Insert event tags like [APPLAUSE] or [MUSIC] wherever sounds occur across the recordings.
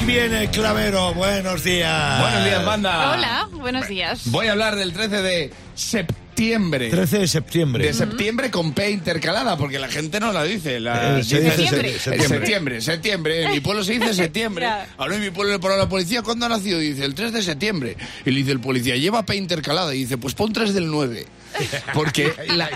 Aquí viene el clavero. Buenos días. Buenos días, banda. Hola, buenos días. Voy a hablar del 13 de septiembre. 13 de septiembre. De septiembre con P intercalada, porque la gente no la dice. La, Eh, se dice dice Septiembre. se- Eh, septiembre. septiembre, septiembre. En mi pueblo se dice [LAUGHS] septiembre. Ahora en mi pueblo le pone a la policía, ¿cuándo ha nacido? Dice, el 3 de septiembre. Y le dice el policía, lleva P intercalada. Y dice, pues pon 3 del 9. Porque [LAUGHS] la...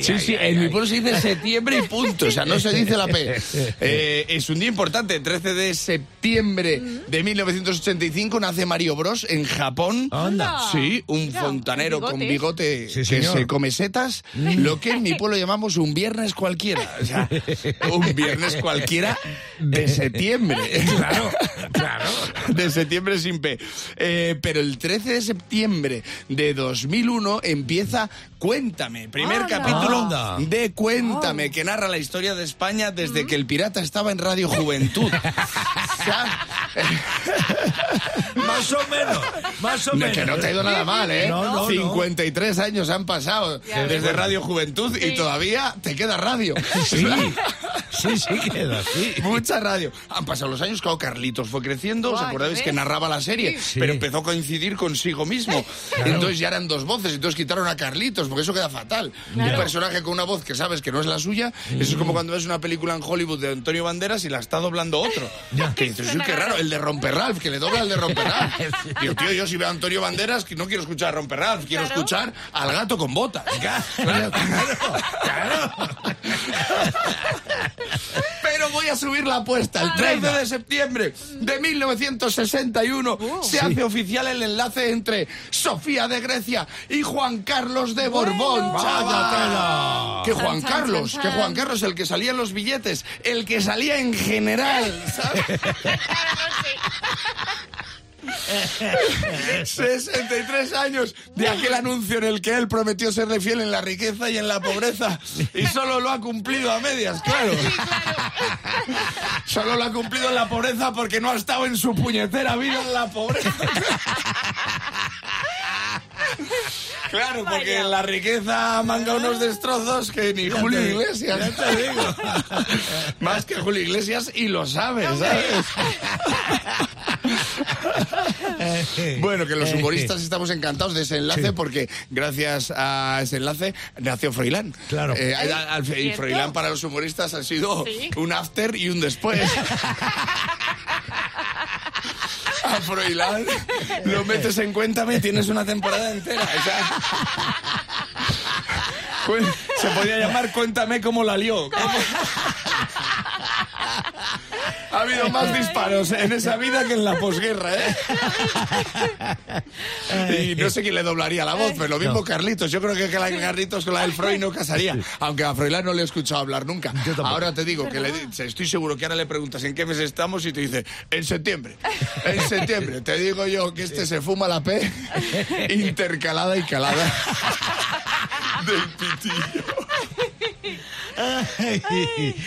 Sí, sí, en mi pueblo se dice septiembre y punto. O sea, no se dice la P. [LAUGHS] Eh, es un día importante. 13 de septiembre de 1985 nace Mario Bros en Japón. Anda. Sí, un fontanero con bigote que, se come setas, [LAUGHS] lo que en mi pueblo llamamos un viernes cualquiera. O sea, un viernes cualquiera de septiembre. [LAUGHS] Claro, claro. De septiembre sin P. Eh, pero el 13 de septiembre de 2001 empieza Cuéntame, primer capítulo de Cuéntame, oh. que narra la historia de España desde mm. que el pirata estaba en Radio Juventud. [LAUGHS] más o menos, más o menos. Que no te ha ido nada mal, ¿eh? No, no, 53 23 años han pasado ya, desde bueno. Radio Juventud sí. y todavía te queda radio. Sí, [LAUGHS] sí, sí queda, sí. Mucha radio. Han pasado los años, claro, Carlitos fue creciendo, ¿os acordáis que narraba la serie? Sí. Pero empezó a coincidir consigo mismo. [LAUGHS] Claro. Entonces ya eran dos voces, entonces quitaron a Carlitos, porque eso queda fatal. Claro. Un personaje con una voz que sabes que no es la suya, eso es como mm. cuando ves una película en Hollywood de Antonio Banderas y la está doblando otro. Ya. Que dices, uy, qué raro, el de Romperralf, que le dobla el de [LAUGHS] Romperralf. Digo, tío, yo si veo a Antonio Banderas, que no quiero escuchar a Romperralf, quiero claro. escuchar al gato con botas. [LAUGHS] Claro, claro. Pero voy a subir la apuesta. El 13 de septiembre de 1961 se hace oficial el enlace entre Sofía de Grecia y Juan Carlos de Borbón. Bueno. Que Juan Carlos, que. Juan Carlos, el que salía en los billetes, el que salía en general, ¿sabes? [LAUGHS] 63 años de aquel anuncio en el que él prometió serle fiel en la riqueza y en la pobreza y solo lo ha cumplido a medias, claro. Solo lo ha cumplido en la pobreza porque no ha estado en su puñetera vida en la pobreza. Claro, porque Vaya. en la riqueza manga unos destrozos que ni Julio te- Iglesias. ya te digo. Más que Julio Iglesias y lo sabes, ¿sabes? [LAUGHS] [LAUGHS] Bueno, que los humoristas estamos encantados de ese enlace Sí. porque gracias a ese enlace nació Froilán. Claro. Eh, al- al- y. Froilán para los humoristas ha sido Sí. un after y un después. [LAUGHS] A Froilán lo metes en Cuéntame y tienes una temporada entera. o sea, cuen- [LAUGHS] se podía llamar Cuéntame cómo la lió. ¿Cómo- Ha habido más disparos en esa vida que en la posguerra, ¿eh? Y no sé quién le doblaría la voz, pero lo mismo No. Carlitos. Yo creo que la Carlitos con la del Freud no casaría. Aunque a Froilán no le he escuchado hablar nunca. Ahora te digo que le estoy seguro que ahora le preguntas en qué mes estamos y te dice, en septiembre. En septiembre. Te digo yo que este se fuma la P [LAUGHS] intercalada y calada del pitillo. Ay.